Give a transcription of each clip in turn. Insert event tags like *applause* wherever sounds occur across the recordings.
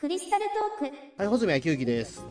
クリスタルトークはい、穂積昭之です。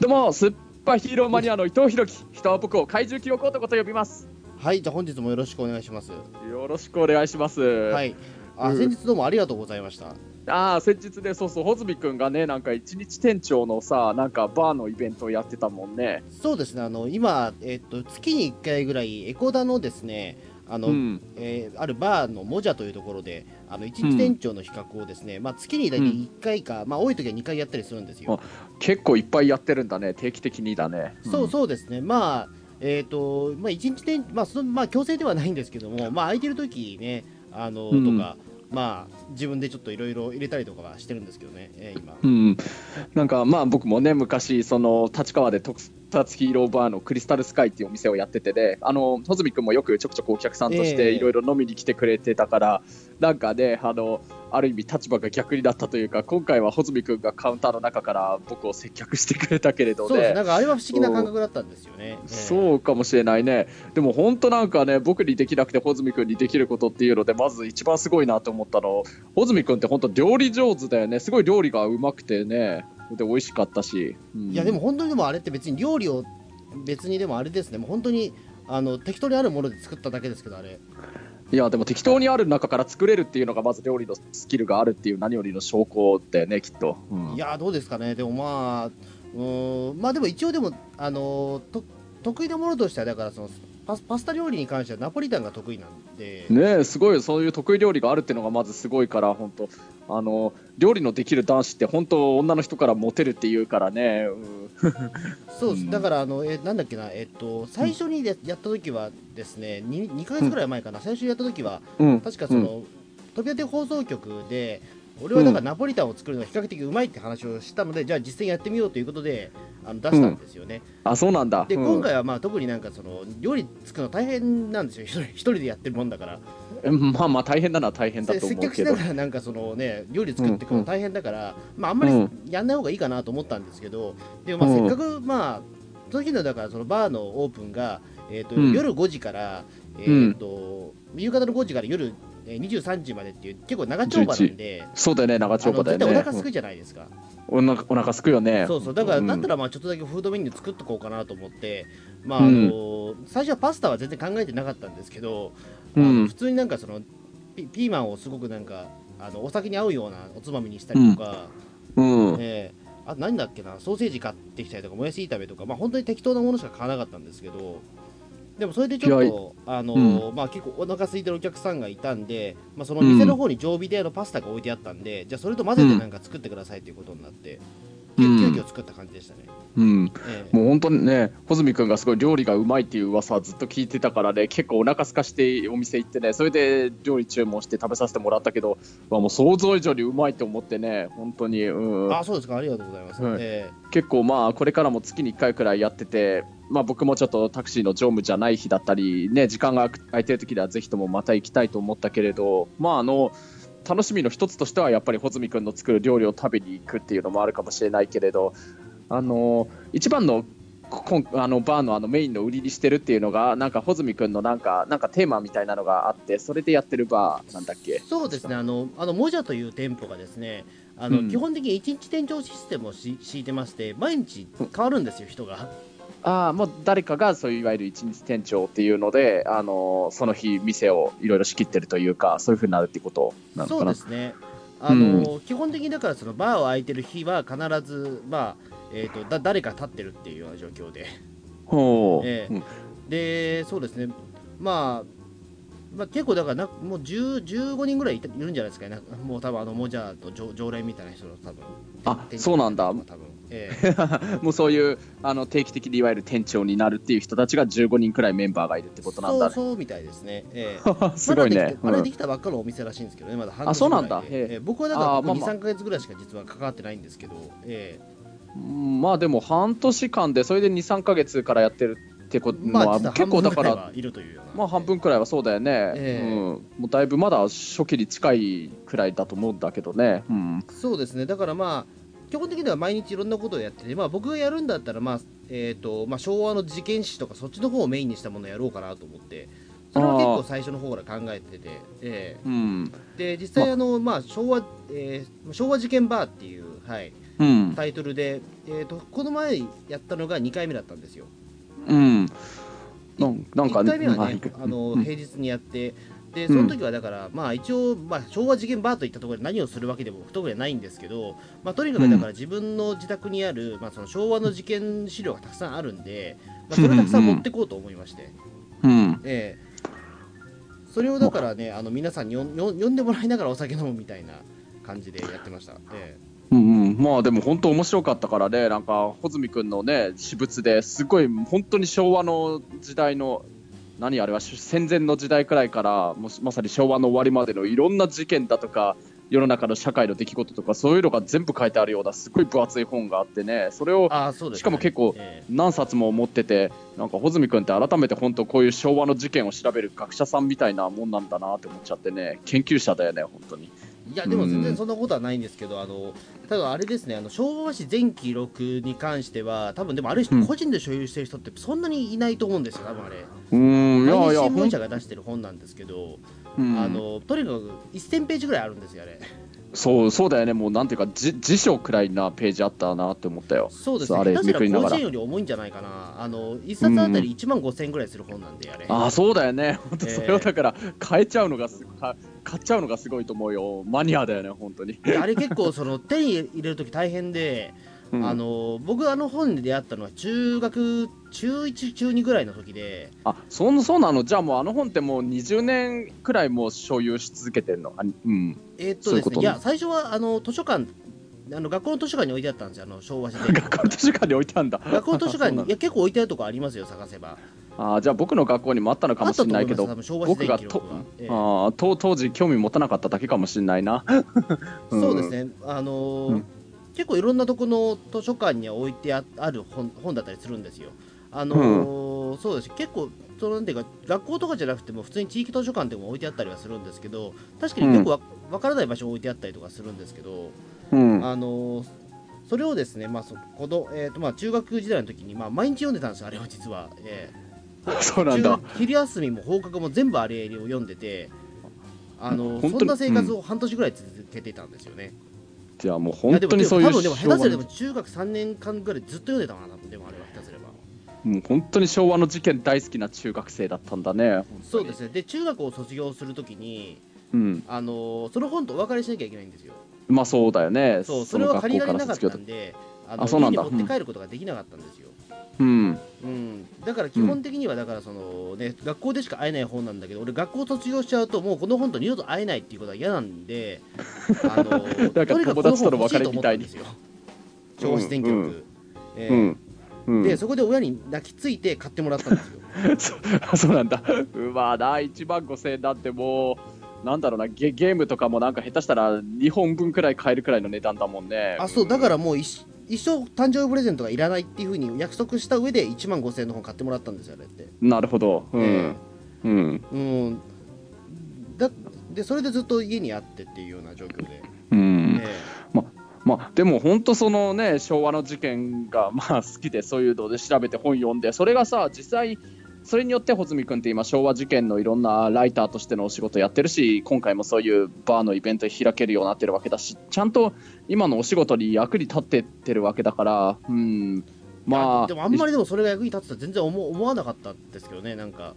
どうも、スーパーヒーローマニアの伊藤弘樹。人は僕を怪獣記憶男と呼びます。はい、じゃあ本日もよろしくお願いします。よろしくお願いします。は。はいあ、うん先日どうもありがとうございました。ああ、先日ね、そうそう、穂積君がね、なんか一日店長のさ、なんかバーのイベントをやってたもんね。そうですね、あの、今、えっと、月に1回ぐらい、エコダのですね、あの、うん。えーあるバーのモジャというところで、あの、一日店長の比較をですね、まあ、月に大体1回か、まあ、多い時は2回やったりするんですよ。結構いっぱいやってるんだね、定期的にだね。そううそうですね、まあ、えっ、と、まあ、一日店、まあ、その、まあ、強制ではないんですけども、まあ、空いてる時ね、あの、うんとか、まあ、自分でちょっといろいろ入れたりとかはしてるんですけどね、えー今。ん。うん。なんかまあ僕もね、昔、その、立川で特撮ヒーローバーのクリスタルスカイっていうお店をやっててで、あの、穂積君もよくちょくちょくお客さんとしええていろいろ飲みに来てくれてたから、なんかね、あの、ある意味立場が逆になったというか、今回は穂積君がカウンターの中から僕を接客してくれたけれどそうです、ね。なんかあれは不思議な感覚だったんですよね。えーそうかもしれないね。でも本当なんかね、僕にできなくて穂積君にできることっていうので、まず一番すごいなと思ったの、穂積君って本当料理上手だよね。すごい料理がうまくてね。で、美味しかったし。うんいや、でも本当にでもあれって別に料理を別にでもあれですね、もう本当にあの適当にあるもので作っただけですけど、あれ。いや、でも適当にある中から作れるっていうのが、まず料理のスキルがあるっていう何よりの証拠だよね、きっと。うんいやー、どうですかね、でもまあ、うーん、まあでも一応でも、あのーと得意なものとしては、だからそのパスパスタ料理に関してはナポリタンが得意なんで、ねえすごいそういう得意料理があるっていうのがまずすごいから本当あの料理のできる男子って本当女の人からモテるっていうからね、うん。そうです、うん。だからあの、えなんだっけな、えっと、最初にでやった時はですね、2, 2ヶ月ぐらい前かな、最初にやった時は、うん、確かその、飛び立て放送局で、俺はだからナポリタンを作るのが比較的うまいって話をしたので、じゃあ実践やってみようということであの出したんですよね。あそうなんだ。で、うん。今回はまあ特になんかその料理作るの大変なんですよ、一人一人でやってるもんだから。うんまあまあ大変なのは大変だでと接客しな思うけどがらなんかそのね、料理作っていくの大変だから、まああんまりうん。やんない方がいいかなと思ったんですけど、でもまあうん。せっかくまあ、その日のだからそのバーのオープンが、えーとうん。夜5時から、えーと夕方の5時から夜えー23時までっていう結構長丁場なんで、そうだよね長丁場だよね。お腹すくじゃないですか、うん。お腹お腹すくよね。そうそう。だからうん。だったらまあちょっとだけフードメニュー作っとこうかなと思って、まああの最初はパスタは全然考えてなかったんですけど、うん。普通になんかそのピピーマンをすごくなんかあのお酒に合うようなおつまみにしたりとか、うん。えーあ何だっけなソーセージ買ってきたりとかもやし炒めとかまあ本当に適当なものしか買わなかったんですけどでもそれでちょっい。とあの、まあ結構お腹空いてるお客さんがいたんで、まあ、その店の方に常備であのパスタが置いてあったんで、じゃあそれと混ぜてなんか作ってくださいということになって、うん。急急遽作った感じでしたね、うん。えーもう本当にね、穂積君がすごい料理がうまいっていう噂はずっと聞いてたからね、結構お腹空かしてお店行ってね、それで料理注文して食べさせてもらったけど、まあ、もう想像以上にうまいと思ってね、本当に、うん、あそうですか。ありがとうございます、はい。え結構まあ、これからも月に1回くらいやってて、まあ、僕もちょっとタクシーの乗務じゃない日だったり、ね、時間が空いてる時ではぜひともまた行きたいと思ったけれど、まあ、あの、楽しみの一つとしてはやっぱり穂積君の作る料理を食べに行くっていうのもあるかもしれないけれどあの一番のこんあのバーのあのメインの売りにしてるっていうのがなんか穂積君のなんかなんかテーマみたいなのがあってそれでやってるバーなんだっけ？ーそうですね。あのあのモジャという店舗がですねあの、うん。基本的に1日店長システムをし敷いてまして毎日変わるんですよ人が。ああもう誰かがそういういわゆる一日店長っていうのであのその日店をいろいろ仕切ってるというかそういうふうになるっていうことなのそうかなですね。あの、基本的にだからそのバーを空いてる日は必ずまあえー、とだ誰か立ってるっていうような状況で。ほう、ええ。うん。でそうですね。まあまあ、結構だからなもう10 15人ぐらいいたいるんじゃないですかね、なもう多分あのモジャーと常常連みたいな人の多分。あそうなんだ。多分、ええ。*laughs* もうそういうあの定期的にいわゆる店長になるっていう人たちが15人くらいメンバーがいるってことなんだね。そうそうみたいですね、ええ。*laughs* すごいね。まだでき。てあれうんできたばっかのお店らしいんですけどね、まだ半あそうなんだ。年ぐらいでへえ。ええ。僕はだから2、あーまあまあ3か月ぐらいしか実は関わってないんですけど、えうんまあでも半年間でそれで23か月からやってるってことえまあ、結構だから。まあ半分くらいはそうだよね、ええ。うん、もうだいぶまだ初期に近いくらいだと思うんだけどね、うん、そうですね、だからまあ、基本的には毎日いろんなことをやってて、まあ、僕がやるんだったら、まあえーとまあ、昭和の事件史とか、そっちの方をメインにしたものをやろうかなと思って、それは結構最初の方から考えてて、えうん、えで実際あの、まあ昭和えー昭和事件バーっていうはい、うんタイトルで、えー、とこの前やったのが2回目だったんですよ。うん。なんか1回目はね、はいあのうん。平日にやって、でその時はだから、まあ一応、まあ、昭和事件バーといったところで何をするわけでも特にはないんですけど、まあ、とにかくだから自分の自宅にある、まあ、その昭和の事件資料がたくさんあるんで、まあ、それをたくさん持ってこうと思いまして、うん。ええ。それをだからね、あの皆さんに呼んでもらいながらお酒飲むみたいな感じでやってました。えうんうん、まあでも本当面白かったからね、なんか穂積君のね、私物ですごい本当に昭和の時代の、何あれは戦前の時代くらいから、もうまさに昭和の終わりまでのいろんな事件だとか、世の中の社会の出来事とか、そういうのが全部書いてあるような、すごい分厚い本があってね、それをしかも結構え。何冊も持ってて、なんか穂積君って改めて本当こういう昭和の事件を調べる学者さんみたいなもんなんだなって思っちゃってね、研究者だよね、本当に。えいやでも全然そんなことはないんですけど、あのただあれですねあの昭和史全記録に関しては多分でもある人、うん。個人で所有してる人ってそんなにいないと思うんですよ多分あれ。うーん、いやいや、新聞社が出してる本なんですけど、うん。あのとにかく1000ページぐらいあるんですよあれ。そうそうだよね、もうなんていうか、じ辞書くらいなページあったなって思ったよ。そうですね。あれめくりながら。より重いんじゃないかな。あの1冊あたり1万5000円ぐらいする本なんであれ、ああ、そうだよね、本当ええ。それをだから、買えちゃうのがす、か買っちゃうのがすごいと思うよ、マニアだよね、本当に。であれ結構その手に入れる時大変で、うん。あの僕あの本に出会ったのは中学中1中2ぐらいの時で。あそんそうなの、じゃあもうあの本ってもう20年くらいもう所有し続けてるの？あうん、えーっとですねいや最初はあの図書館あの学校の図書館に置いてあったんですよあの昭和史全 *laughs* 学校の図書館に置いてあるんだ。学校の図書館にいや結構置いてあるとこありますよ探せばあーじゃあ僕の学校にもあったのかもしれないけど僕がとええ。あ当時興味持たなかっただけかもしれないな。う *laughs* んそうですね。あのーうん。結構いろんなとこの図書館には置いてあある本本だったりするんですよ。あのーそうです。結構そのなんていうか学校とかじゃなくても普通に地域図書館でも置いてあったりはするんですけど確かに結構わ,、わからない場所に置いてあったりとかするんですけど、うん。あのーそれをですね、まあそこのえーとまあ、中学時代の時に、まあ、毎日読んでたんですよ、あれは実は。えそうなんだ。中昼休みも放課後も全部あれを読んでて、あのそんな生活を半年ぐらい続けていたんですよね。じゃあもう本当にそういう多分でも下手すらで昭和のも中学3年間ぐらいずっと読んでたかな、でもあれは下手すれば。もう本当に昭和の事件大好きな中学生だったんだね。そうですね。で、中学を卒業するときに、うん。あのその本とお別れしなきゃいけないんですよ。まあそうだよね。そう、それは借りられなかったんで、あのあそうなんだ持って帰ることができなかったんですよ。うん。うん、だから基本的にはだからその、ね学校でしか会えない本なんだけど俺学校卒業しちゃうともうこの本と二度と会えないっていうことは嫌なんで *laughs* あのなんかとにかく友達とのこ別れみたいに本欲しと思ったんですよ。超自然記録、うんえーうん。うん、でそこで親に泣きついて買ってもらったんですよ。*laughs* そ *laughs* そうなんだ。うわな、1万5000円なんてもう、なんだろうなゲ、ゲームとかもなんか下手したら2本分くらい買えるくらいの値段だもんね。あそうだからもう一一生誕生日プレゼントがいらないっていうふうに約束した上で1万5000円の本買ってもらったんですよあれって。なるほど。うん。えうん。うんだでそれでずっと家にあってっていうような状況で。うん。えまあ、でも本当そのね昭和の事件がまあ好きでそういうので調べて本読んでそれがさ実際それによって穂積君って今昭和事件のいろんなライターとしてのお仕事やってるし今回もそういうバーのイベント開けるようになってるわけだしちゃんと今のお仕事に役に立ってってるわけだからうん。まあでもあんまりでもそれが役に立つとは全然思思わなかったんですけどねなんか。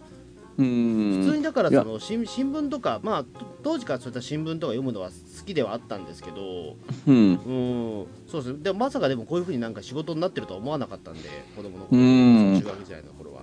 うん。普通にだからその新新聞とかまあと当時からそういった新聞とか読むのは好きではあったんですけどうん。うん。そうですね。でもまさかでもこういうふうになんか仕事になってるとは思わなかったんで子供の頃うん。中学時代の頃は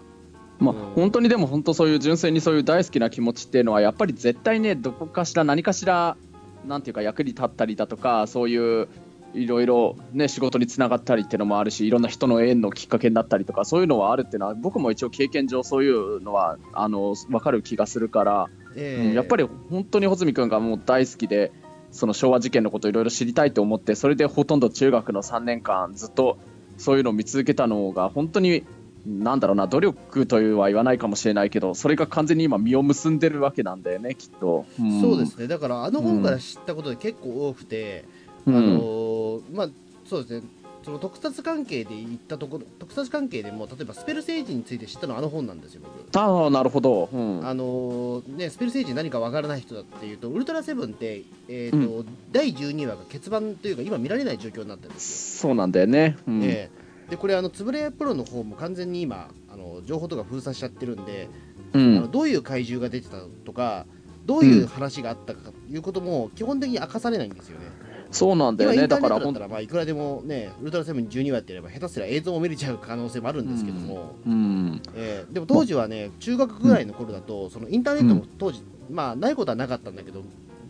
まあうん。本当にでも本当そういう純粋にそういう大好きな気持ちっていうのはやっぱり絶対ねどこかしら何かしらなんていうか役に立ったりだとかそういういろいろね仕事につながったりっていうのもあるしいろんな人の縁のきっかけになったりとかそういうのはあるっていうのは僕も一応経験上そういうのはあの分かる気がするから、えうんやっぱり本当に穂積君がもう大好きでその昭和事件のことをいろいろ知りたいと思ってそれでほとんど中学の3年間ずっとそういうのを見続けたのが本当になんだろうな努力というは言わないかもしれないけどそれが完全に今実を結んでるわけなんだよねきっと、ん。そうですね。だからあの本から知ったことで結構多くて、うん。あのーまあそうですね。その特撮関係で言ったところ特撮関係でも例えばスペルセージについて知ったのはあの本なんですよ僕。ああなるほど、うん、あのーね、スペルセージ何かわからない人だっていうとウルトラセブンって、えーと第12話が欠番というか今見られない状況になってるんですよ、そうなんだよね、うん。ええでこれあのつぶれプロの方も完全に今あの情報とか封鎖しちゃってるんで、うあのん、どういう怪獣が出てたとかどういう話があったかということも基本的に明かされないんですよね。そうなんだよね。だからほんーネットだったらまあいくらでもねウルトラセブン12話ってやれば下手すりゃ映像も見れちゃう可能性もあるんですけども、うん。えーでも当時はね中学ぐらいの頃だと、そのインターネットも当時、まあないことはなかったんだけど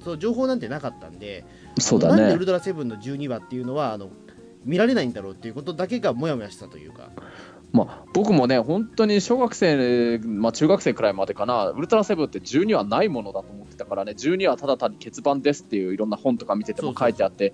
そう情報なんてなかったんでそうだね。なんでウルトラセブンの12話っていうのはあの見られないんだろうっていうことだけがもやもやしたというか。まあ、僕もね、本当に小学生、まあ、中学生くらいまでかな、ウルトラセブンって12話ないものだと思ってたからね、12話ただ単に欠番ですっていういろんな本とか見てても書いてあって、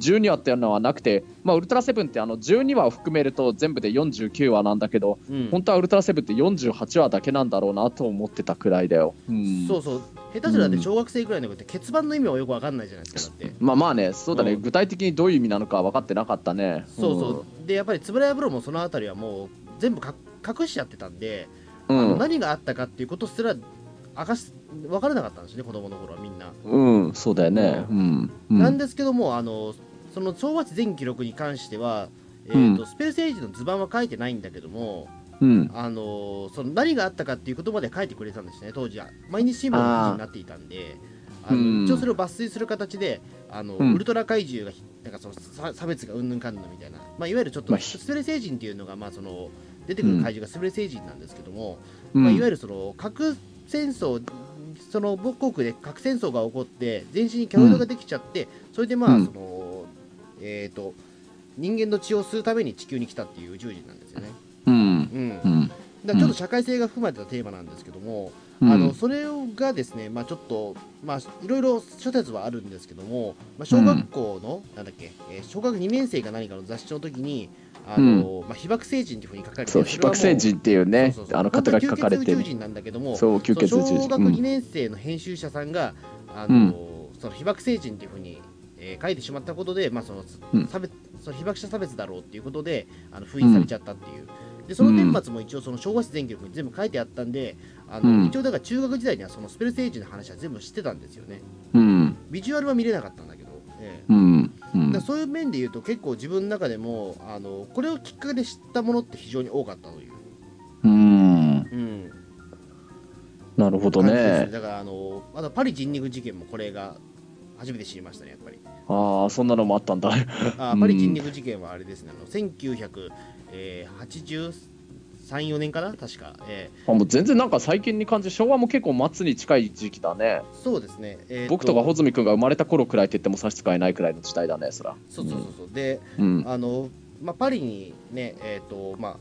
12話っていうのはなくて、まあ、ウルトラセブンってあの12話を含めると全部で49話なんだけど、うん。本当はウルトラセブンって48話だけなんだろうなと思ってたくらいだよ。うん。そうそう。下手すらで小学生ぐらいの子って欠番の意味はよくわかんないじゃないですかだって。まあまあね、そうだね、うん。具体的にどういう意味なのか分かってなかったね。そうそう、でやっぱり円谷プロもそのあたりはもう全部か隠しちゃってたんで、うん。何があったかっていうことすら明かし分からなかったんですね子供の頃はみんな、うん、そうだよね。うん。うんなんですけどもあのその昭和史全記録に関しては、えーとうんスペルセージの図版は書いてないんだけどもうん。あのその何があったかっていうことまで書いてくれたんですね当時は毎日新聞の記事になっていたんであのうん一応それを抜粋する形であの、うんウルトラ怪獣がなんかその差差別がうんぬんかんぬんみたいな、まあ、いわゆるちょっとまあスペル星人っていうのが、まあ、その出てくる怪獣がスペル星人なんですけども、うんまあ、いわゆるその核戦争その母国で核戦争が起こって全身にキャロイドができちゃって、それでまあうんその、えー、と人間の血を吸うために地球に来たっていう宇宙人なんですよね。うん。うんうん。だからちょっと社会性が含まれたテーマなんですけども、うんあのそれがですね、まあ、ちょっと、まあ、いろいろ諸説はあるんですけども、まあ、小学校の、なんだっけ、えー小学2年生か何かの雑誌の時に、あのまあ、被爆星人というふうに書かれてそう、て被爆星人っていうねそうそう、そう。あの肩書き書かれてる。本当に吸血宇宙人なんだけども、そう、吸血宇宙そう小人。学2うん年生の編集者さんが、あのその被爆星人というふうに、えー書いてしまったことで、まあそのうん。差別その被爆者差別だろうっていうことであの封印されちゃったっていう、でその顛末も一応その昭和史全記録に全部書いてあったんであの、うん。一応だから中学時代にはそのスペル星人の話は全部知ってたんですよね。うん。ビジュアルは見れなかったんだけど、ええ。うん。うん。だそういう面で言うと結構自分の中でもあのこれをきっかけで知ったものって非常に多かったという、うん。うん、なるほど感じですね。だからあのあとパリ人肉事件もこれが初めて知りましたねやっぱり。ああ、そんなのもあったんだ。うんあパリ人肉事件はあれですね。あの1983、4年かな？確か、えあもう全然なんか最近に感じ、昭和も結構末に近い時期だね。ーそうですね、えー僕とか穂積君が生まれた頃くらいって言っても差し支えないくらいの時代だね、そら。そうそうそうそう。でうん。あの、まあ、パリにねえっ、とまあ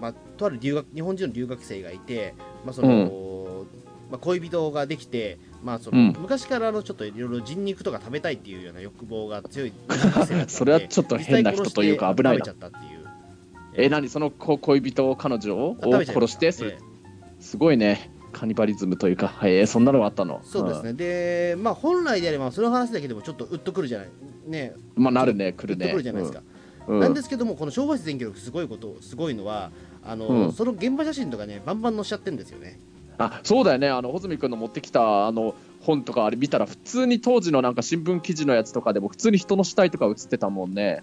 まあ、とある留学日本人の留学生がいて、まあそのまあ、恋人ができて、まあそのうん。昔からあのちょっといろいろ人肉とか食べたいっていうような欲望が強い *laughs* それはちょっと変な人というか危ないな。ちゃったっていうえ、何？その子恋人、彼女を？殺して、それええ。すごいね。カニバリズムというか、えー、そんなのがあったの。そうですね、で、まあ、本来であればその話だけでもちょっとうっとくるじゃない。ね。うん。まあ、なるね、来うっとるね。くるじゃないですか、うん。なんですけどもこの昭和史全記録すごいことすごいのはあの、うん。その現場写真とかねバンバン載しちゃってるんですよね。あそうだよね、あの穂積君の持ってきたあの本とか、あれ見たら、普通に当時のなんか新聞記事のやつとかでも、普通に人の死体とか写ってたもんね。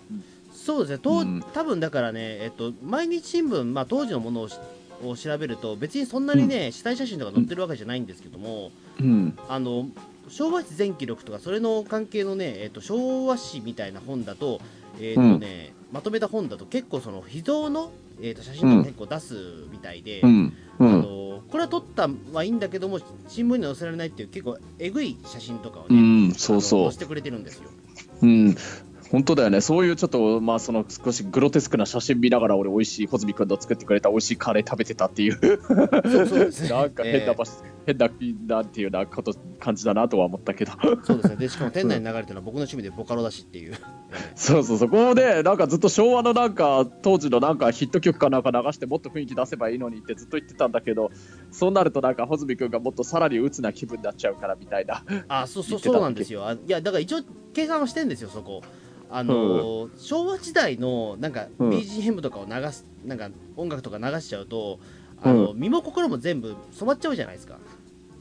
そうですね、とうん多分だからね、えっと、毎日新聞、まあ、当時のものをしを調べると、別にそんなにね、死体写真とか載ってるわけじゃないんですけども、うん。あの昭和史全記録とか、それの関係のね、えっと、昭和史みたいな本だと、えっとねまとめた本だと、結構その秘蔵の、えっと、写真とか結構出すみたいで、あん。のこれは撮ったはいいんだけども、新聞に載せられないっていう、結構えぐい写真とかをうね、ん、そうそ載せてくれてるんですよ。う。うん。本当だよね。そういうちょっと、まあ、その少しグロテスクな写真見ながら、俺、美味しい、穂積君の作ってくれた美味しいカレー食べてたっていう、そうそうですね *laughs* なんか変なえ場所、変な、なんていうなこと、感じだなとは思ったけど。そうですね。で、しかも店内に流れてるのは僕の趣味でボカロだしっていう。そうそう、そこで、なんかずっと昭和のなんか、当時のなんかヒット曲かなんか流して、もっと雰囲気出せばいいのにってずっと言ってたんだけど、そうなるとなんか、穂積君がもっとさらに鬱な気分になっちゃうからみたいな。あ、そうそうそうなんですよ。あいや、だから一応計算はしてんですよ、そこ。あのー昭和時代のなんかうん。BGM とかを流すなんか音楽とか流しちゃうとあの、身も心も全部染まっちゃうじゃないですか。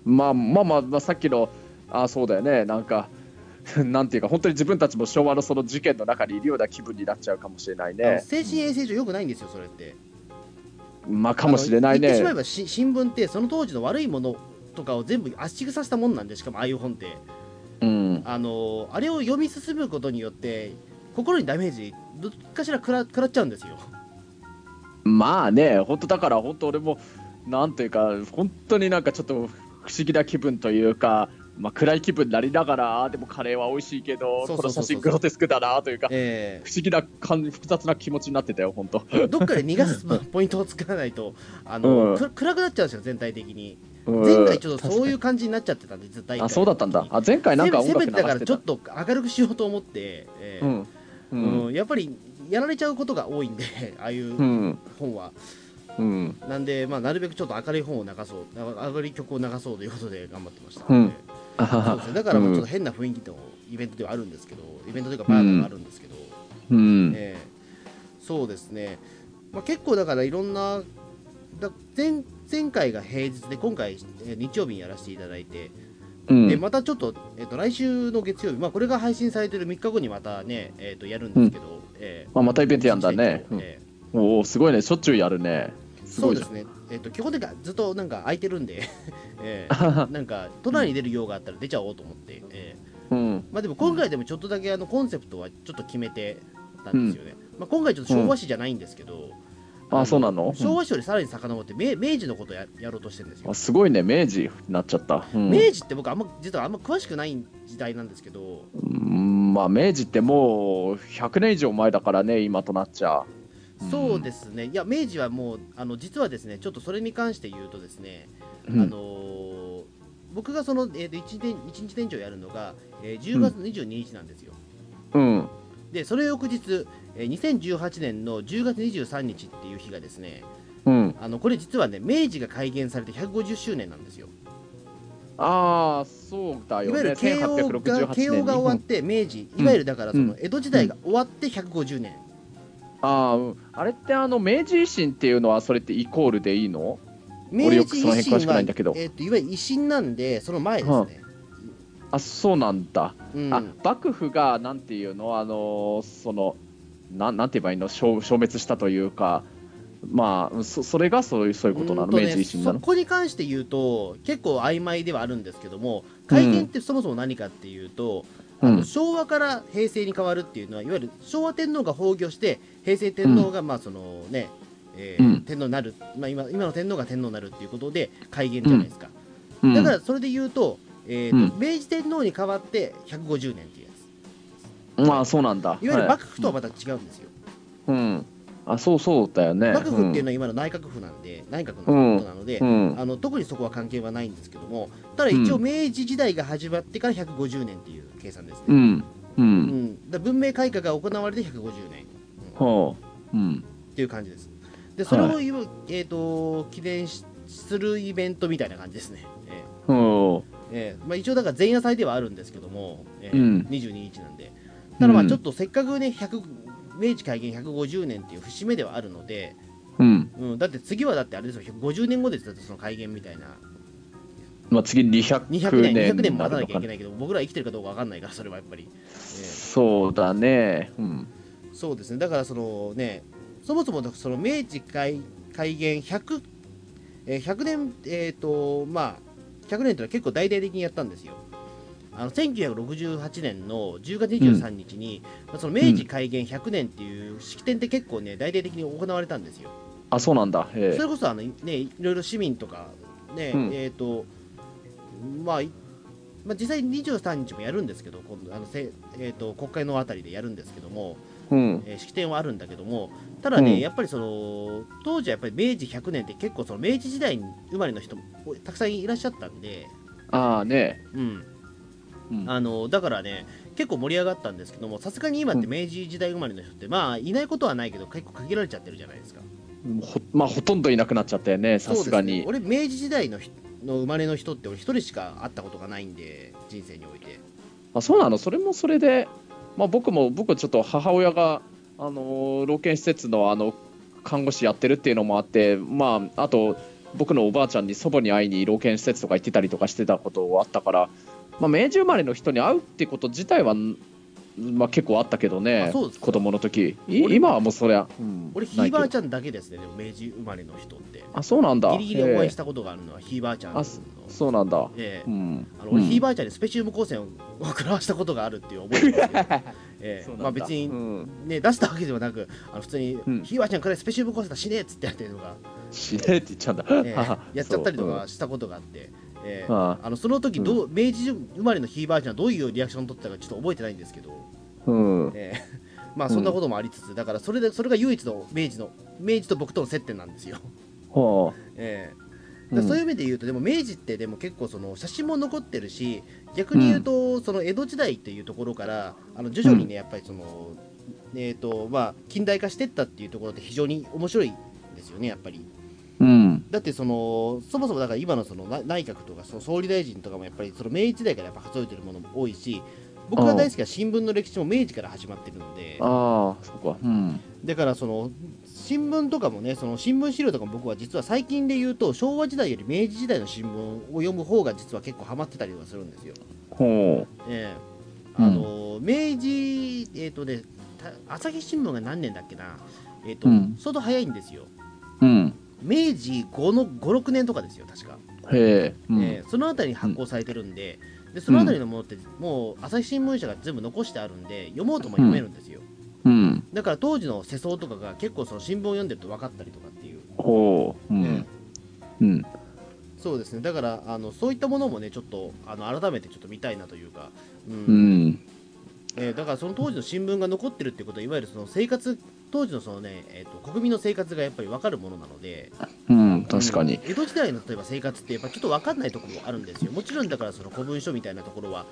まあまあまあ、まあ、さっきのあそうだよね。なんか *laughs* なんていうか本当に自分たちも昭和のその事件の中にいるような気分になっちゃうかもしれないね。精神衛生上良くないんですよそれって。まあかもしれないね。言ってしまえばし新聞ってその当時の悪いものとかを全部圧縮させたもんなんでしかもああいう本ってうん。あのあれを読み進むことによって心にダメージどっかしら食ら食らっちゃうんですよ。まあね本当だから本当俺もなんていうか本当になんかちょっと不思議な気分というかまあ、暗い気分になりながらでもカレーは美味しいけどこの写真グロテスクだなというかえ不思議な感複雑な気持ちになってたよ本当。ーどっかで逃がすポイントを作らないとあの、うん。く暗くなっちゃうんですよ全体的に。うん前回ちょっとそういう感じになっちゃってたんで絶対あそうだったんだ。あ前回なんか音せ楽流してめてだからちょたっと明るくしようと思って、えーうん。ううん。んやっぱりやられちゃうことが多いんで *laughs* ああいううん。本は、うん。なんで、まあ、なるべくちょっと明るい本を流そう。明るい曲を流そうということで頑張ってました、うん。えーそうですね、だからまあちょっと変な雰囲気のイベントではあるんですけどイベントというかバーではあるんですけど、うん。えーそうですね、まあ、結構だからいろんなだ前前回が平日で今回、えー日曜日にやらせていただいて、うん。でまたちょっと,、えー、と来週の月曜日、まあ、これが配信されてる3日後にまたね、えー、とやるんですけど、えーまあまたイベントやんだね。うん。えおおすごいね。しょっちゅうやるね。そうですね、えー、と基本的にはずっとなんか空いてるんで、*laughs* えー *laughs* なんか都内に出る用があったら出ちゃおうと思って、えー。うん。まあ、でも今回でもちょっとだけあのコンセプトはちょっと決めてたんですよね、まあ、今回ちょっと昭和史じゃないんですけど、あそうなの？昭和史よりさらに遡って明明治のことをややろうとしてるんですよ。あすごいね。明治になっちゃった、うん。明治って僕あんま実はあんま詳しくない時代なんですけど。うん。まあ明治ってもう100年以上前だからね今となっちゃ。そうですね。いや明治はもうあの実はですねちょっとそれに関して言うとですね、うん。あのー僕がその、えー、と一日一日店長やるのが、えー10月22日なんですよ、うんでその翌日、えー2018年の10月23日っていう日がですねうん。あのこれ実はね明治が開元されて150周年なんですよ。ああそうだよね。いわゆる慶応が1868慶応が終わって明治いわゆるだからその江戸時代が終わって150年、あー、うん、あれってあの明治維新っていうのはそれってイコールでいいの？明治維新はえー、といわゆる維新なんでその前ですね、あそうなんだ、うん。あ幕府がなんていうのあのそのなんなんて言えばいいの？消消滅したというかまあそそれがそういうそういうことなの、ね明治維新なの？そこに関して言うと結構曖昧ではあるんですけども改元ってそもそも何かっていうと、あのうん。昭和から平成に変わるっていうのはいわゆる昭和天皇が崩御して平成天皇がまあそのね、えーうん。天皇になる、まあ、今今の天皇が天皇になるっていうことで改元じゃないですか、うん。だからそれで言うと,、えーとうん。明治天皇に変わって150年っていうやつ。まあそうなんだ。いわゆるはい。幕府とはまた違うんですよ、うん。あそうそうだよね。幕府っていうのは今の内閣府なんで、内閣のことなので、うん。うん。あの特にそこは関係はないんですけどもただ一応うん。明治時代が始まってから150年っていう計算ですね、うん。ううん。んだから文明開化が行われて150年、うん。っほう。うん。ていう感じです。でそれを言う、えー、と記念しするイベントみたいな感じですね、えほーえーまあ、一応だから前夜祭ではあるんですけども、えーうん。22日なんで。ただまあうん。ちょっとせっかくね100明治開元150年っていう節目ではあるので、ううん。うん、だって次はだってあれですよ。50年後ですよその開元みたいな。まあ次200 200年年200年も待たなきゃいけいないけど僕ら生きてるかどうか分かんないからそれはやっぱり、えそうだね。うん。ーそうですね。だからそのねそもそもその明治開開元100、えー100年えっ、とまあ100年というのは結構大々的にやったんですよ。あの1968年の10月23日に、まあその明治開元100年っていう式典って結構ね大々的に行われたんですよ。あそうなんだ。えそれこそあの、ね、いろいろ市民とか、ねうん。えっ、と、まあ、いまあ、実際に23日もやるんですけど、今度あのせ、えー、と国会のあたりでやるんですけども、うんえー式典はあるんだけども、ただね、うん。やっぱりその当時はやっぱり明治100年って結構その明治時代に生まれの人もたくさんいらっしゃったんで、ああね。うん、うん。あのだからね、結構盛り上がったんですけども、さすがに今って明治時代生まれの人って、まあ、いないことはないけど、結構限られちゃってるじゃないですか。ほまあほとんどいなくなっちゃったよねさすがに。俺明治時代のひの生まれの人って俺一人しか会ったことがないんで人生において。あそうなの？それもそれでまあ、僕も僕ちょっと母親が、あの老健施設のあの看護師やってるっていうのもあって、まあ、あと僕のおばあちゃんに祖母に会いに老犬施設とか行ってたりとかしてたことはあったから、まあ、明治生まれの人に会うってこと自体は、まあ、結構あったけどね子供の時。今はもうそりゃ、うん。俺ひいばあちゃんだけですねでも明治生まれの人って。あそうなんだ。ギリギリお会いしへたことがあるのはひいばあちゃんの。あそうなんだ、ええ。うん、あの俺うん。ひいばあちゃんにスペシウム光線を食らわしたことがあるっていう覚えがある *laughs* んですけどえまあ別にうん。ね出したわけではなくあの普通にうん。ひいばあちゃんからスペシウム光線だ死ねえっつってやってるのが死ねえって言っちゃうんだ、ええ *laughs* やっちゃったりとかしたことがあって、ええああのその時どう、明治生まれのひいばあちゃんはどういうリアクションを取ったかちょっと覚えてないんですけど、うん、うんええ *laughs* まあそんなこともありつつ、だからそれでそれが唯一の明治の明治と僕との接点なんですよ。は *laughs* ええあだそういう意味で言うと、でも明治ってでも結構その写真も残ってるし逆に言うと、その江戸時代っていうところからあの徐々にねやっぱりその、えーとまあ、近代化してったっていうところって非常に面白いですよねやっぱり。うん。だってそのそもそもだから今のそのな内閣とかその総理大臣とかもやっぱりその明治時代からやっぱ数えてるものも多いし僕が大好きな新聞の歴史も明治から始まってるので。ああそこか。うん。だからその新聞とかもねその新聞資料とかも僕は実は最近で言うと昭和時代より明治時代の新聞を読む方が実は結構ハマってたりはするんですよ。ほええ。あの明治えっ、とねた朝日新聞が何年だっけな。えっ、と、うん。相当早いんですよ。ううん明治5の56年とかですよ確か。へえ、うん。えーそのあたりに発行されてるんで,、でそのあたりのものってもう朝日新聞社が全部残してあるんで読もうとも読めるんですよ、うん。だから当時の世相とかが結構その新聞を読んでると分かったりとかっていう、ほう。うん、えうん。ーそうですね。だからあのそういったものもねちょっとあの改めてちょっと見たいなというか、うん。うん。えーだからその当時の新聞が残ってるってことはいわゆるその生活当時のそのね、えー、と国民の生活がやっぱり分かるものなのでうん確かに。うん江戸時代の例えば生活ってやっぱちょっと分かんないところもあるんですよ。もちろんだからその古文書みたいなところは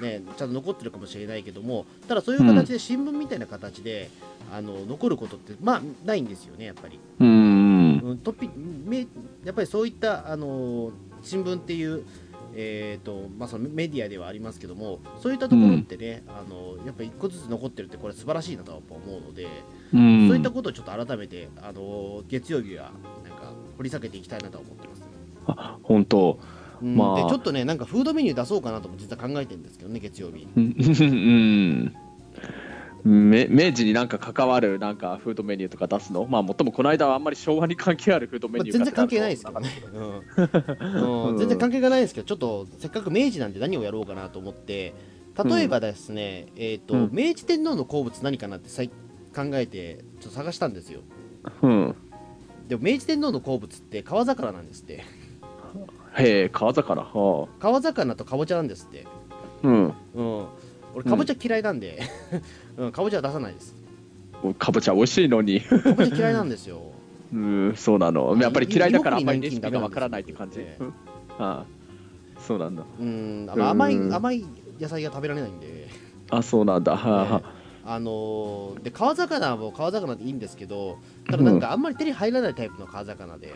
ねちゃんと残ってるかもしれないけどもただそういう形で新聞みたいな形で、あの残ることってまあないんですよねやっぱり、うんうん、トピめやっぱりそういったあの新聞っていうえーとまあ、そのメディアではありますけどもそういったところってね、あのやっぱり一個ずつ残ってるってこれ素晴らしいなとは思うので、うん。そういったことをちょっと改めてあの月曜日はなんか掘り下げていきたいなとは思ってます。本当。うん。まあ。でちょっとね、なんかフードメニュー出そうかなとも実は考えてるんですけどね、月曜日。うんめ明治になんか関わるなんかフードメニューとか出すの？まあもっともこの間はあんまり昭和に関係あるフードメまあ、ニュー全然関係ないですけかどね、うん。*laughs* うん。全然関係がないですけど、ちょっとせっかく明治なんで何をやろうかなと思って、例えばですね、えーとうん。明治天皇の好物何かなってさい考えて、ちょっと探したんですよ。うん。でも明治天皇の好物って川魚なんですって。へえ川魚。は川魚とかぼちゃなんですって。あうん。うん、俺、かぼちゃ嫌いなんで、うん、かぼちゃは出さないです。かぼちゃ美味しいのに。かぼちゃ嫌いなんですよ。*laughs* うんそうなの。やっぱり嫌いだからあんまりレ芋シピがわからないって感じ、ええうん。ああ。そうなんだ。うん、甘いうん。甘い野菜が食べられないんで、あそうなんだ。はあはあのーで川魚も川魚でいいんですけど、ただなんかあんまり手に入らないタイプの川魚で、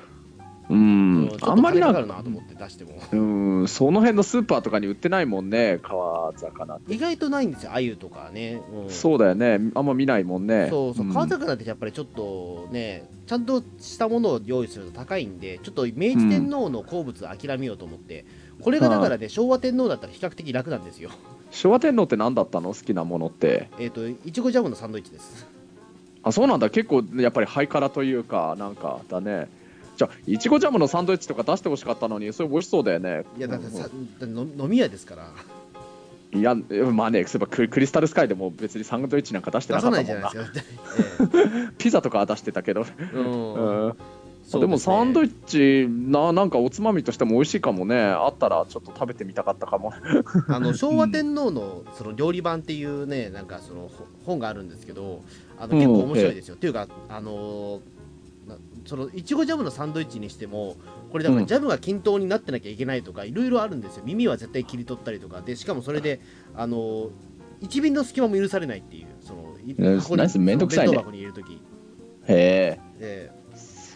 うん。あんまり金なんかるなと思って出しても、うん。その辺のスーパーとかに売ってないもんね川魚って。意外とないんですよ、鮎とかね。うん。そうだよね。あんま見ないもんね。そうそう、ん。川魚ってやっぱりちょっとね、ちゃんとしたものを用意すると高いんで、ちょっと明治天皇の好物諦めようと思って、これがだからね、昭和天皇だったら比較的楽なんですよ。昭和天皇って何だったの？好きなものって。えっ、と、いちごジャムのサンドイッチです。あそうなんだ。結構やっぱりハイカラというかなんかだね。じゃあいちごジャムのサンドイッチとか出してほしかったのにそれ美味しそうだよね。いや、だってさ、だって飲飲み屋ですから。いやまあねそういえばククリスタルスカイでも別にサンドイッチなんか出してなかったもんな。*laughs* ピザとかは出してたけど、えうん。うんでもサンドイッチななんかおつまみとしても美味しいかもね。あったらちょっと食べてみたかったかも。*laughs* あの昭和天皇のその料理版っていうねなんかそのほ本があるんですけどあのうん。結構面白いですよ、っていうかあのなそのいちごジャムのサンドイッチにしてもこれだかうん。らジャムが均等になってなきゃいけないとかいろいろあるんですよ。耳は絶対切り取ったりとかでしかもそれであの一便の隙間も許されないっていうその箱にナイス。めんどくさいね。弁当箱に入れるとき、へえ。え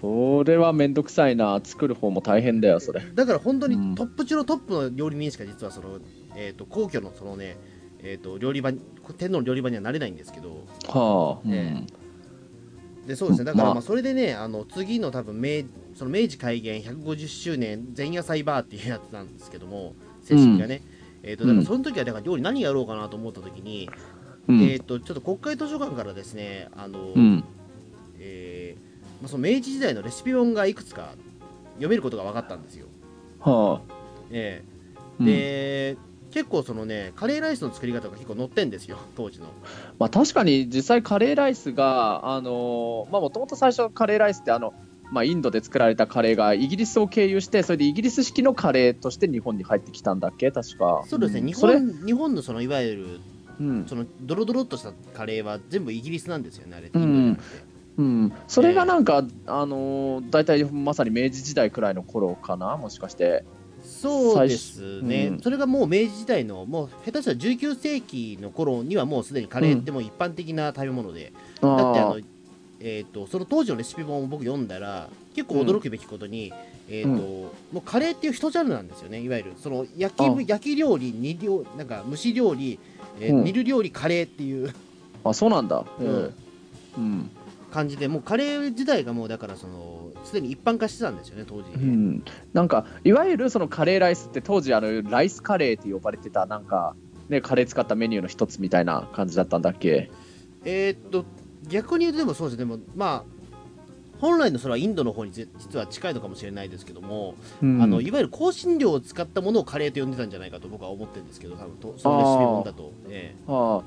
それはめんどくさいな。作る方も大変だよそれ。えだから本当うん。にトップ中のトップの料理人しか実はその、えー、と皇居のそのねえー、と料理場に天皇の料理場にはなれないんですけど。はあ、うん。えでそうですね。だからまあまあ。それでねあの次の多分明その明治開元150周年前夜祭バーっていうやつなんですけども正式がね、えー、とだからその時はだから料理何やろうかなと思った時に、うん。えー、とちょっと国会図書館からですねあの、うん。えーまあ、その明治時代のレシピ本がいくつか読めることが分かったんですよ。はあ。えうん。えで、結構そのねカレーライスの作り方が結構載ってんですよ当時の。まあ、確かに実際カレーライスがあのーまあもともと最初カレーライスってあの、まあ、インドで作られたカレーがイギリスを経由してそれでイギリス式のカレーとして日本に入ってきたんだっけ？確か。そうですね、日んそれ、本日本のそのいわゆるうん。そのドロドロっとしたカレーは全部イギリスなんですよねあれ、うんうん、それがなんか、あのー大体まさに明治時代くらいの頃かなもしかして。そうですね、うん。それがもう明治時代のもう下手したら19世紀の頃にはもうすでにカレーってもう一般的な食べ物で、だってあのえー、とその当時のレシピ本を僕読んだら結構驚くべきことに、えーともうカレーっていう一ジャンルなんですよね。いわゆるその焼きあ焼き料理煮料なんか蒸し料理、えーうん。煮る料理カレーっていう。あそうなんだ、うん。うん。うん感じでもうカレー自体がもうだからそのすでに一般化してたんですよね当時。うに、ん、なんかいわゆるそのカレーライスって当時あのライスカレーって呼ばれてたなんか、ね、カレー使ったメニューの一つみたいな感じだったんだっけ？えーっと逆に言うとでもそうですね。でもまあ本来のそれはインドの方にぜ実は近いのかもしれないですけども、うん。あのいわゆる香辛料を使ったものをカレーと呼んでたんじゃないかと僕は思ってるんですけど多分とそのレシピ本だと、あ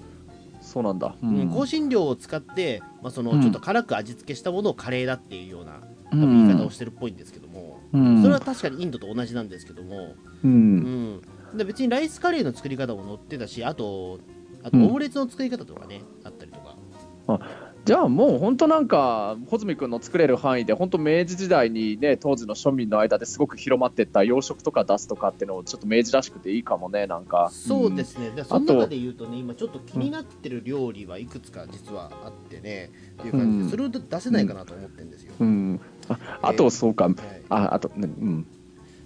そうなんだ、えうん。香辛料を使って、まあ、そのうん。ちょっと辛く味付けしたものをカレーだっていうような、多うん。分言い方をしてるっぽいんですけども、うん。それは確かにインドと同じなんですけども、ううん。ん、で別にライスカレーの作り方も載ってたしあとあとうん。オムレツの作り方とかね、あったりとかじゃあもう本当なんか穂積君の作れる範囲で本当明治時代にね当時の庶民の間ですごく広まってった洋食とか出すとかっていうのをちょっと明治らしくていいかもねなんか。そうですね、でその中で言うとね、今ちょっと気になってる料理はいくつか実はあってね、っていう感じうん。で、それを出せないかなと思ってるんですよ。うん、うんああとそうか、はい、ああとねうん。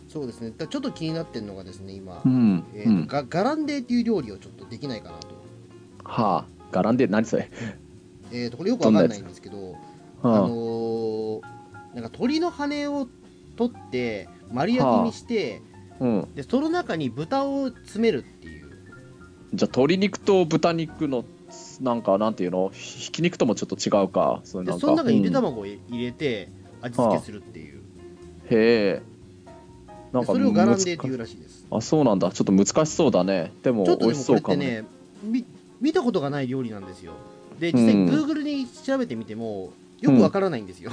そうですね、だちょっと気になってるのがですね、今、うん、えーうん、ガガランデーっていう料理をちょっとできないかなと。はあ。ガランデ何それ？えー、とこれよくわかんないんですけど、あはのーなんか鳥の羽を取って、丸焼きにして、あ。うん。でその中に豚を詰めるっていう。じゃあ鶏肉と豚肉のなんかなんていうの？ひひき肉ともちょっと違うかそその中にゆでうん卵を入れて味付けするっていう、へえ。なんかでそれをガランデーって難いうらしいです。あそうなんだ。ちょっと難しそうだね。でもちょっと美味しでもこれってそうかもね見たことがない料理なんですよで実際うん。Google に調べてみてもよくわからないんですよ、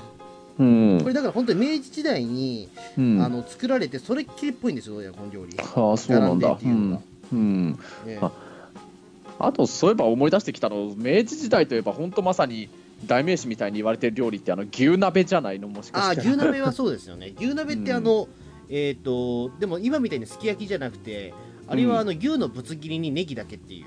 うん。*laughs* これだから本当に明治時代に、うん。あの作られてそれっきりっぽいんですよこの料理。ああそうなんだ。ああとそういえば思い出してきたの明治時代といえば本当まさに代名詞みたいに言われてる料理ってあの牛鍋じゃないのもしかして。ああ牛鍋はそうですよね。*laughs* 牛鍋ってあの、えっ、とでも今みたいにすき焼きじゃなくてあれはあの牛のぶつ切りにネギだけっていう、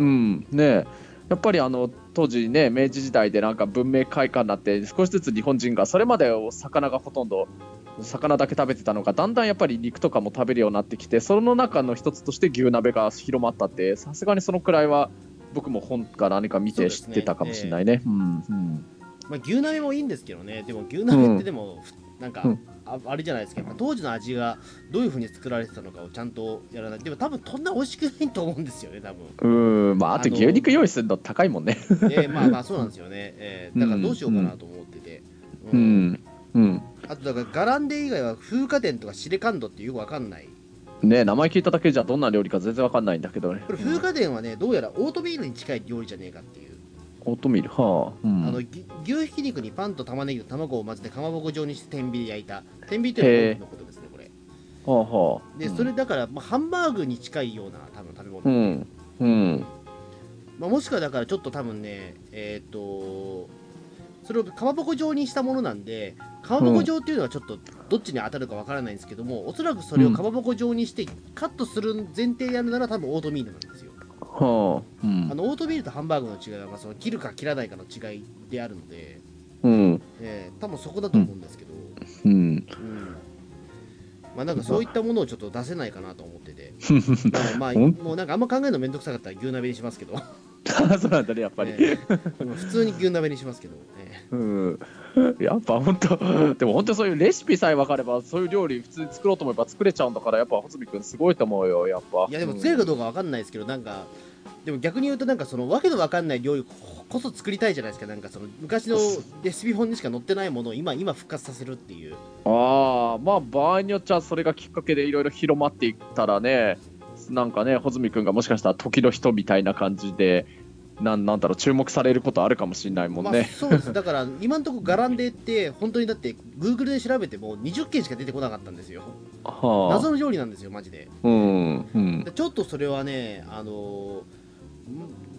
うん。ねえやっぱりあの当時ね明治時代でなんか文明開化になって少しずつ日本人がそれまでお魚がほとんど魚だけ食べてたのがだんだんやっぱり肉とかも食べるようになってきてその中の一つとして牛鍋が広まったってさすがにそのくらいは僕も本か何か見て知ってたかもしれないね。うんうん。まあ、牛鍋もいいんですけどね。でも牛鍋ってでも、ふなんか、うん。ああれじゃないですか。やっぱ当時の味がどういうふうに作られてたのかをちゃんとやらない。でも多分そんな美味しくないと思うんですよね多分。うん。まあ、あと牛肉用意するの高いもんね。えーまあまあそうなんですよね、*laughs* えーだからどうしようかなと思ってて、ううん。ん。うん。あとだからガランデ以外は風化店とかシレカンドってよくわかんない。ね名前聞いただけじゃどんな料理か全然わかんないんだけどね。これ風化店はねどうやらオートミールに近い料理じゃねえかっていう、オートミールはあ、うん、あのぎ牛ひき肉にパンと玉ねぎと卵を混ぜてかまぼこ状にして天火で焼いた。天火っていうのことですねこれ。はあはあ、でそれだから、まあ、ハンバーグに近いような多分食べ物、うん。うん。まあ、もしくはだからちょっと多分ねえっ、とそれをかまぼこ状にしたものなんでかまぼこ状っていうのはちょっとどっちに当たるかわからないんですけども、おそらくそれをかまぼこ状にしてカットする前提でやるなら多分オートミールなんですよ、はあうん。あのオートミールとハンバーグの違いは、まあ、その切るか切らないかの違いであるので、うん。えー多分そこだと思うんですけど、うん。うん。ままあ、なんかそういったものをちょっと出せないかなと思ってて、*laughs* まあ、もうなんかあんま考えるのめんどくさかったら牛鍋にしますけど、そうなんだ。ねやっぱり、*laughs* ええ。普通に牛鍋にしますけど、えうん。やっぱ本当でも本当そういうレシピさえ分かればそういう料理普通に作ろうと思えば作れちゃうんだからやっぱ穂積君すごいと思うよやっぱ。えいやでも作れるかどうかわかんないですけど、なんか、でも逆に言うと、なんかそのわけのわかんない料理こそ作りたいじゃないですか、なんかその昔のレシピ本にしか載ってないものを今、今復活させるっていう。ああまあ場合によっちゃそれがきっかけでいろいろ広まっていったらねなんかね穂積君がもしかしたら時の人みたいな感じでなんなんだろう注目されることあるかもしれないもんまあ、ね、そうです。だから今のところガランデって本当にだって Google で調べても20件しか出てこなかったんですよ。はあ。謎の料理なんですよマジで。うんうん。でちょっとそれはねあのーん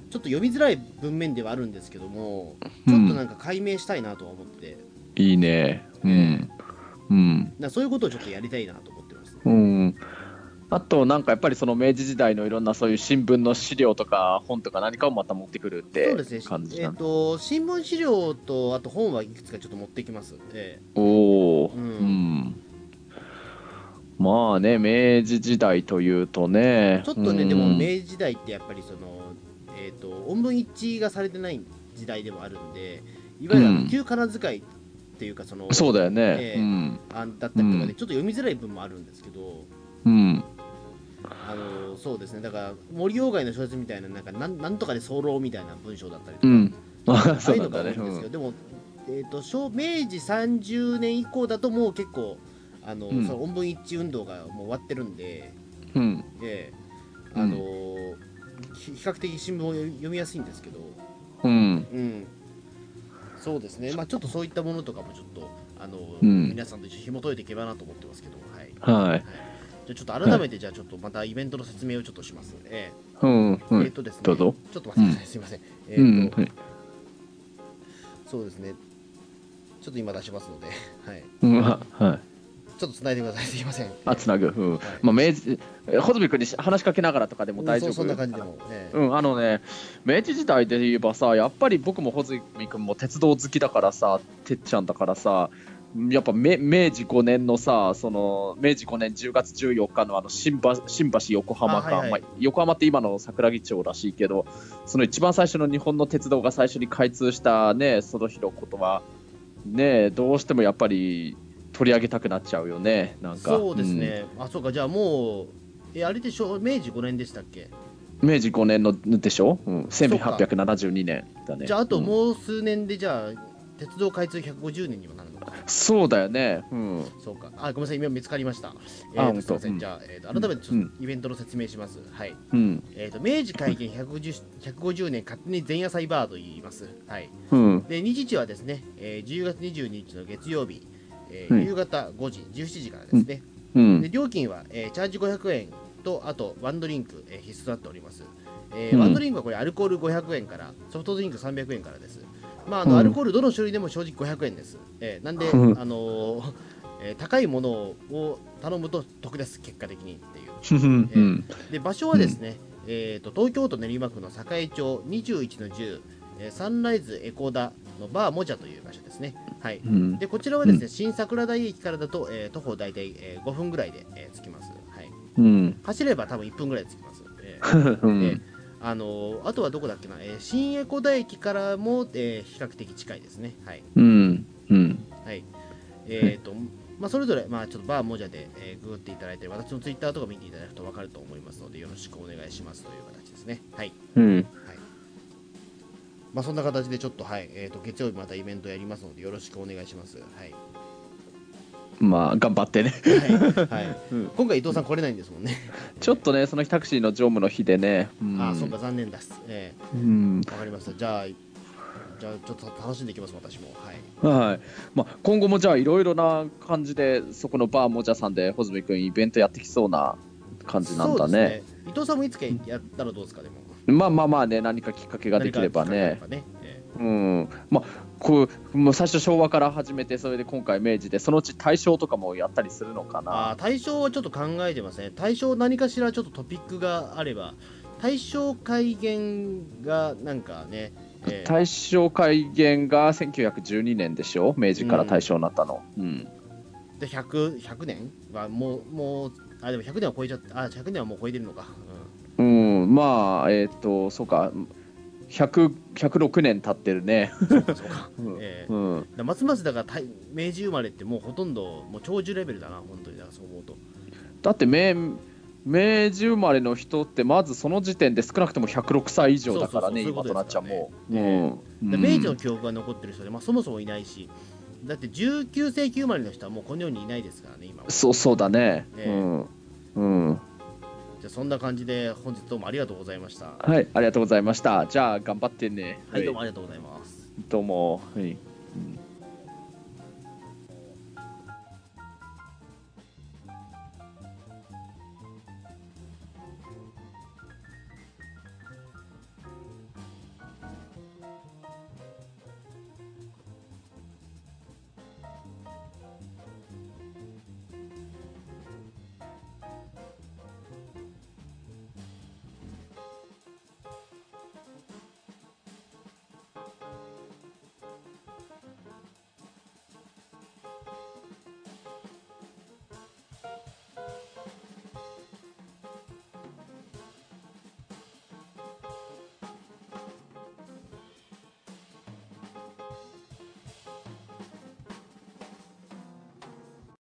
ちょっと読みづらい文面ではあるんですけどもちょっとなんか解明したいなとは思って、いいね。うん。うん。だそういうことをちょっとやりたいなと思ってます。うん。あとなんかやっぱりその明治時代のいろんなそういう新聞の資料とか本とか何かをまた持ってくるってそうですね。えっ、感じなの？と新聞資料とあと本はいくつかちょっと持ってきます、えおお、ううん。ん、まあね明治時代というとね。えちょっとね、うん。でも明治時代ってやっぱりそのえっ、と音文一致がされてない時代でもあるんでいわゆる旧仮名遣いっていうかその、そうだよね、ええうん。あだったりとかで、うん。ちょっと読みづらい文もあるんですけどうん。あのそうですね。だから森鴎外の小説みたいななんかなんなんとかで候みたいな文章だったりとか、うん。*laughs* あああそいうのが多いんですけど、でも、えー、と小明治30年以降だともう結構あの、うん。その音文一致運動がもう終わってるんで、うん。ええあのひ比較的新聞を読読みやすいんですけど、うん。うん、そうですね、まあ、ちょっとそういったものとかもちょっとあの、うん。皆さんと一緒に紐解いていけばなと思ってますけど、はい、はい。じゃあちょっと改めて、じゃあちょっとまたイベントの説明をちょっとします。えうん。うええんーとですね、どうぞ。ちょっと待ってください、すみません。えうーとん。そうですね、ちょっと今出しますので、*laughs* はい、うん。はいちょっと繋いでください、すみません。あつなぐ、うん。はい。まあ、明治え穂積君に話しかけながらとかでも大丈夫？そそんな感じでも。ええうん、あのね、明治時代で言えばさ、やっぱり僕も穂積君も鉄道好きだからさ、てっちゃんだからさ、やっぱめ明治5年のさ、その明治5年10月14日のあの新橋新橋横浜間、あはいはい。まあ、横浜って今の桜木町らしいけど、その一番最初の日本の鉄道が最初に開通したね、その日のことは、ね、どうしてもやっぱり取り上げたくなっちゃうよね、なんか。そうですね、あ、そうか、じゃあもう、え、あれでしょ、明治5年でしたっけ？うん。明治5年のでしょ、うん、1872年だね。じゃあ、あとうんもう数年で、じゃあ、鉄道開通150年にもなるのか。そうだよね。うん。そうか。あ、ごめんなさい、今見つかりました。えあーとすみません。じゃあ、えーと改めてちょっとイベントの説明します。はい。うん。えーと明治開元150 150年勝手に前夜祭バーと言います。はい。うん。で、日時はですね、えー10月22日の月曜日、えーうん夕方5時、17時からですね。うんで。料金は、えーチャージ500円と、あとワンドリンク、えー必須となっております。えーうんワンドリンクはこれアルコール500円から、ソフトドリンク300円からです。まあ、あのうんアルコールどの種類でも正直500円です。えーなんで、うんあのーえー高いものを頼むと得です、結果的にっていう。うん。で場所はですね、えー、と東京都練馬区の栄町21の10、えーサンライズエコダのバーモジャという場所ですね。はい、うん。でこちらはですね、新桜台駅からだと、えー徒歩大体、えー5分ぐらいで、えー着きます、はい。うん。走れば多分1分ぐらいで着きます。えー *laughs* うあのーあとはどこだっけな、えー新エコダ駅からも、えー比較的近いですね。はいうん。うん。はいえーとまあ、それぞれ、まあ、ちょっとバーモジャで、えーググっていただいて、私のツイッターとか見ていただくと分かると思いますので、よろしくお願いしますという形ですね。はいうん。まあ、そんな形でちょっと、はいえー、と月曜日またイベントやりますので、よろしくお願いします。はいまあ、頑張ってね。はいはい *laughs* うん今回、伊藤さん来れないんですもんね。ちょっとね、その日タクシーの乗務の日でね。うん。ああ、そうか、残念です。えうん。ー、わかりました。じゃあ、じゃあちょっと楽しんでいきます、私も。はいはい。まあ、今後もじゃあ、いろいろな感じで、そこのバーもじゃさんで、穂積君イベントやってきそうな感じなんだそうでね。す伊藤さんもいつかやったらどうですか、でも。まあまあまあね、何かきっかけができればねねえうん。まあ、こう、もう最初昭和から始めて、それで今回明治で、そのうち大正とかもやったりするのかなー。対象はちょっと考えてますね。対象何かしらちょっとトピックがあれば、対象改元がなんかね、えー大正改元が1912年でしょ？明治から大正になったの。うん。で 100, 100年？はもうもうあでも100年は超えちゃったあ100年はもう超えてるのか、うん、まあ、えっ、と、そうか、100 106年経ってるね。うん、そうかそ *laughs* うか、うん。えますますだから明治生まれってもうほとんどもう長寿レベルだな本当にだからそう思うと。だって明、明治生まれの人って、まずその時点で少なくとも106歳以上だからね、今となっちゃうもう。ん。で明治の記憶が残ってる人で、まあ、そもそもいないしだって19世紀生まれの人はもうこの世にいないですからね今は。そうそうだね。ええ。うん。うん。じゃあそんな感じで本日どうもありがとうございましたはい、ありがとうございました。じゃあ、頑張ってね。はいどうもありがとうございますどうも。はい